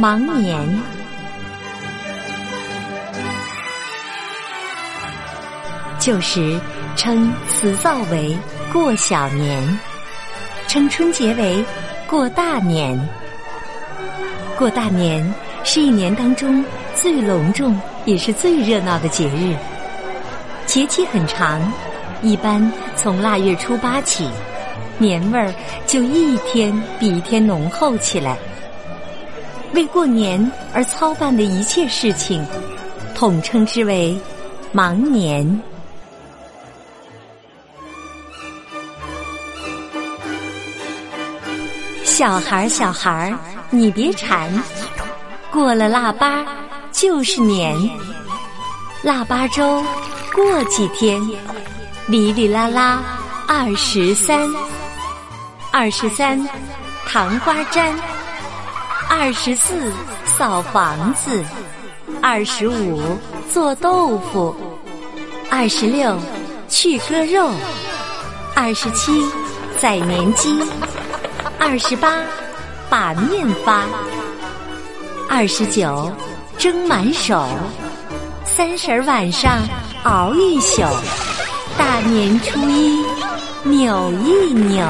忙年，旧时称辞灶为过小年，称春节为过大年。过大年是一年当中最隆重也是最热闹的节日，节气很长，一般从腊月初八起，年味儿就一天比一天浓厚起来。为过年而操办的一切事情，统称之为忙年。小孩儿，小孩儿，你别馋，过了腊八就是年。腊八粥过几天，哩哩啦啦二十三，二十三糖花粘。二十四扫房子，二十五做豆腐，二十六去割肉，二十七宰年鸡，二十八把面发，二十九蒸满手，三十晚上熬一宿，大年初一扭一扭。